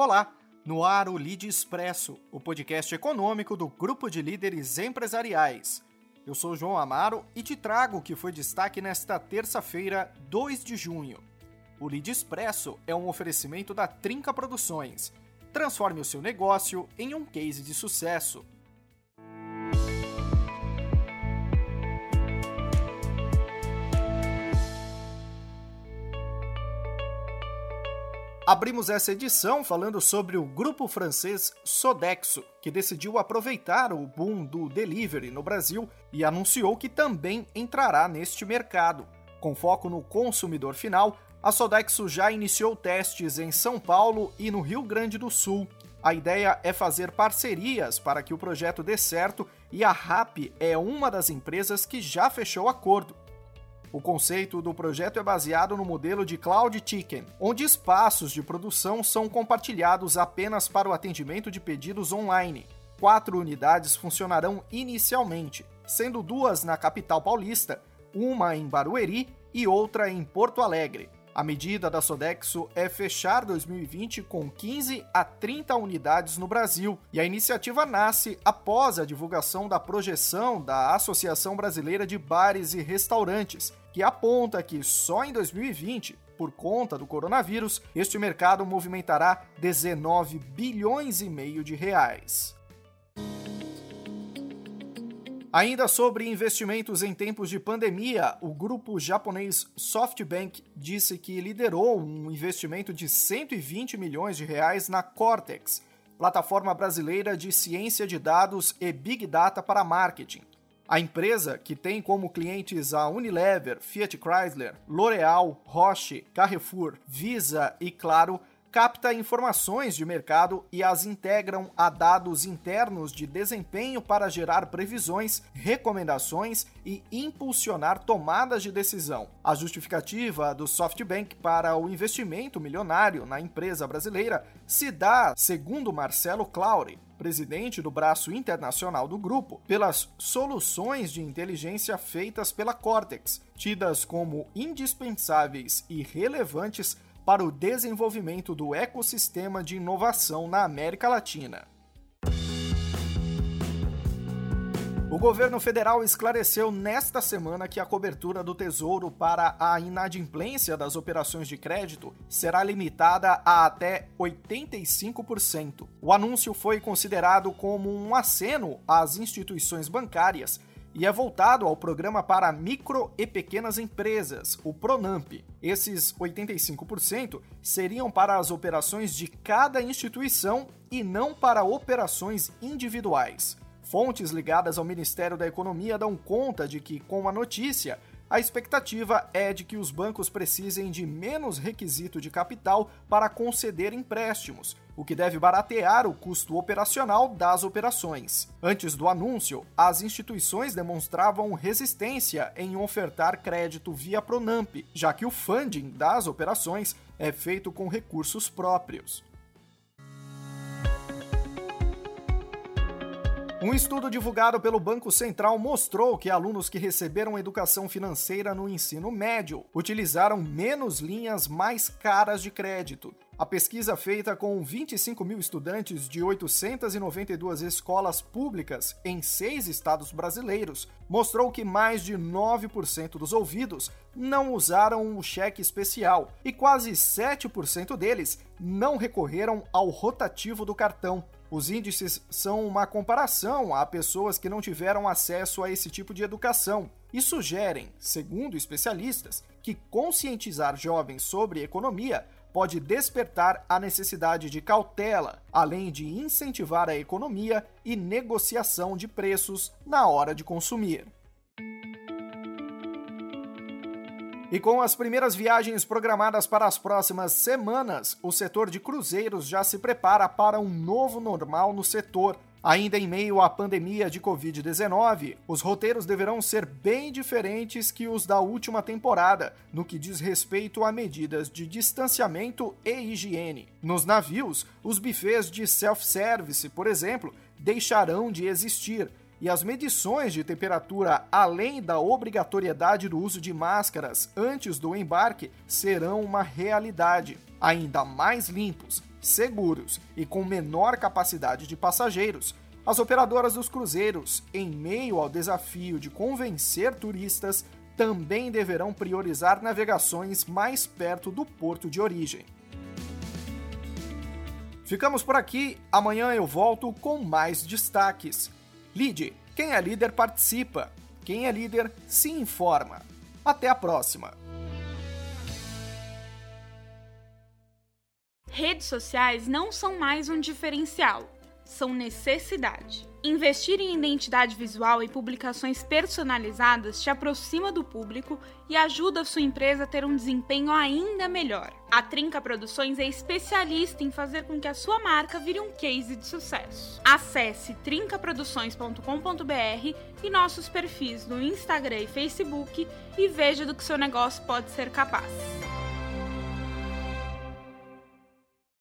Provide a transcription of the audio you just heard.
Olá, no ar o Lead Expresso, o podcast econômico do Grupo de Líderes Empresariais. Eu sou João Amaro e te trago o que foi destaque nesta terça-feira, 2 de junho. O Lead Expresso é um oferecimento da Trinca Produções. Transforme o seu negócio em um case de sucesso. Abrimos essa edição falando sobre o grupo francês Sodexo, que decidiu aproveitar o boom do delivery no Brasil e anunciou que também entrará neste mercado. Com foco no consumidor final, a Sodexo já iniciou testes em São Paulo e no Rio Grande do Sul. A ideia é fazer parcerias para que o projeto dê certo e a RAP é uma das empresas que já fechou acordo. O conceito do projeto é baseado no modelo de Cloud Chicken, onde espaços de produção são compartilhados apenas para o atendimento de pedidos online. Quatro unidades funcionarão inicialmente, sendo duas na capital paulista, uma em Barueri e outra em Porto Alegre. A medida da Sodexo é fechar 2020 com 15 a 30 unidades no Brasil, e a iniciativa nasce após a divulgação da projeção da Associação Brasileira de Bares e Restaurantes, que aponta que só em 2020 por conta do coronavírus, este mercado movimentará 19 bilhões e meio de reais. Ainda sobre investimentos em tempos de pandemia, o grupo japonês SoftBank disse que liderou um investimento de 120 milhões de reais na Cortex, plataforma brasileira de ciência de dados e big data para marketing. A empresa, que tem como clientes a Unilever, Fiat Chrysler, L'Oréal, Roche, Carrefour, Visa e Claro, capta informações de mercado e as integram a dados internos de desempenho para gerar previsões, recomendações e impulsionar tomadas de decisão. A justificativa do SoftBank para o investimento milionário na empresa brasileira se dá, segundo Marcelo Claure, presidente do braço internacional do grupo, pelas soluções de inteligência feitas pela Cortex, tidas como indispensáveis e relevantes para o desenvolvimento do ecossistema de inovação na América Latina. O governo federal esclareceu nesta semana que a cobertura do Tesouro para a inadimplência das operações de crédito será limitada a até 85%. O anúncio foi considerado como um aceno às instituições bancárias e é voltado ao programa para micro e pequenas empresas, o Pronamp. Esses 85% seriam para as operações de cada instituição e não para operações individuais. Fontes ligadas ao Ministério da Economia dão conta de que, com a notícia, a expectativa é de que os bancos precisem de menos requisito de capital para conceder empréstimos, o que deve baratear o custo operacional das operações. Antes do anúncio, as instituições demonstravam resistência em ofertar crédito via Pronamp, já que o funding das operações é feito com recursos próprios. Um estudo divulgado pelo Banco Central mostrou que alunos que receberam educação financeira no ensino médio utilizaram menos linhas mais caras de crédito. A pesquisa feita com 25 mil estudantes de 892 escolas públicas em seis estados brasileiros mostrou que mais de 9% dos ouvidos não usaram o cheque especial e quase 7% deles não recorreram ao rotativo do cartão. Os índices são uma comparação a pessoas que não tiveram acesso a esse tipo de educação e sugerem, segundo especialistas, que conscientizar jovens sobre economia pode despertar a necessidade de cautela, além de incentivar a economia e negociação de preços na hora de consumir. E com as primeiras viagens programadas para as próximas semanas, o setor de cruzeiros já se prepara para um novo normal no setor. Ainda em meio à pandemia de Covid-19, os roteiros deverão ser bem diferentes que os da última temporada, no que diz respeito a medidas de distanciamento e higiene. Nos navios, os bufês de self-service, por exemplo, deixarão de existir e as medições de temperatura, além da obrigatoriedade do uso de máscaras antes do embarque, serão uma realidade. ainda mais limpos, seguros e com menor capacidade de passageiros, as operadoras dos cruzeiros, em meio ao desafio de convencer turistas, também deverão priorizar navegações mais perto do porto de origem. Ficamos por aqui, amanhã eu volto com mais destaques. Lide, quem é líder participa, quem é líder se informa. Até a próxima! Redes sociais não são mais um diferencial, são necessidade. Investir em identidade visual e publicações personalizadas te aproxima do público e ajuda a sua empresa a ter um desempenho ainda melhor. A Trinca Produções é especialista em fazer com que a sua marca vire um case de sucesso. Acesse trincaproduções.com.br e nossos perfis no Instagram e Facebook e veja do que seu negócio pode ser capaz.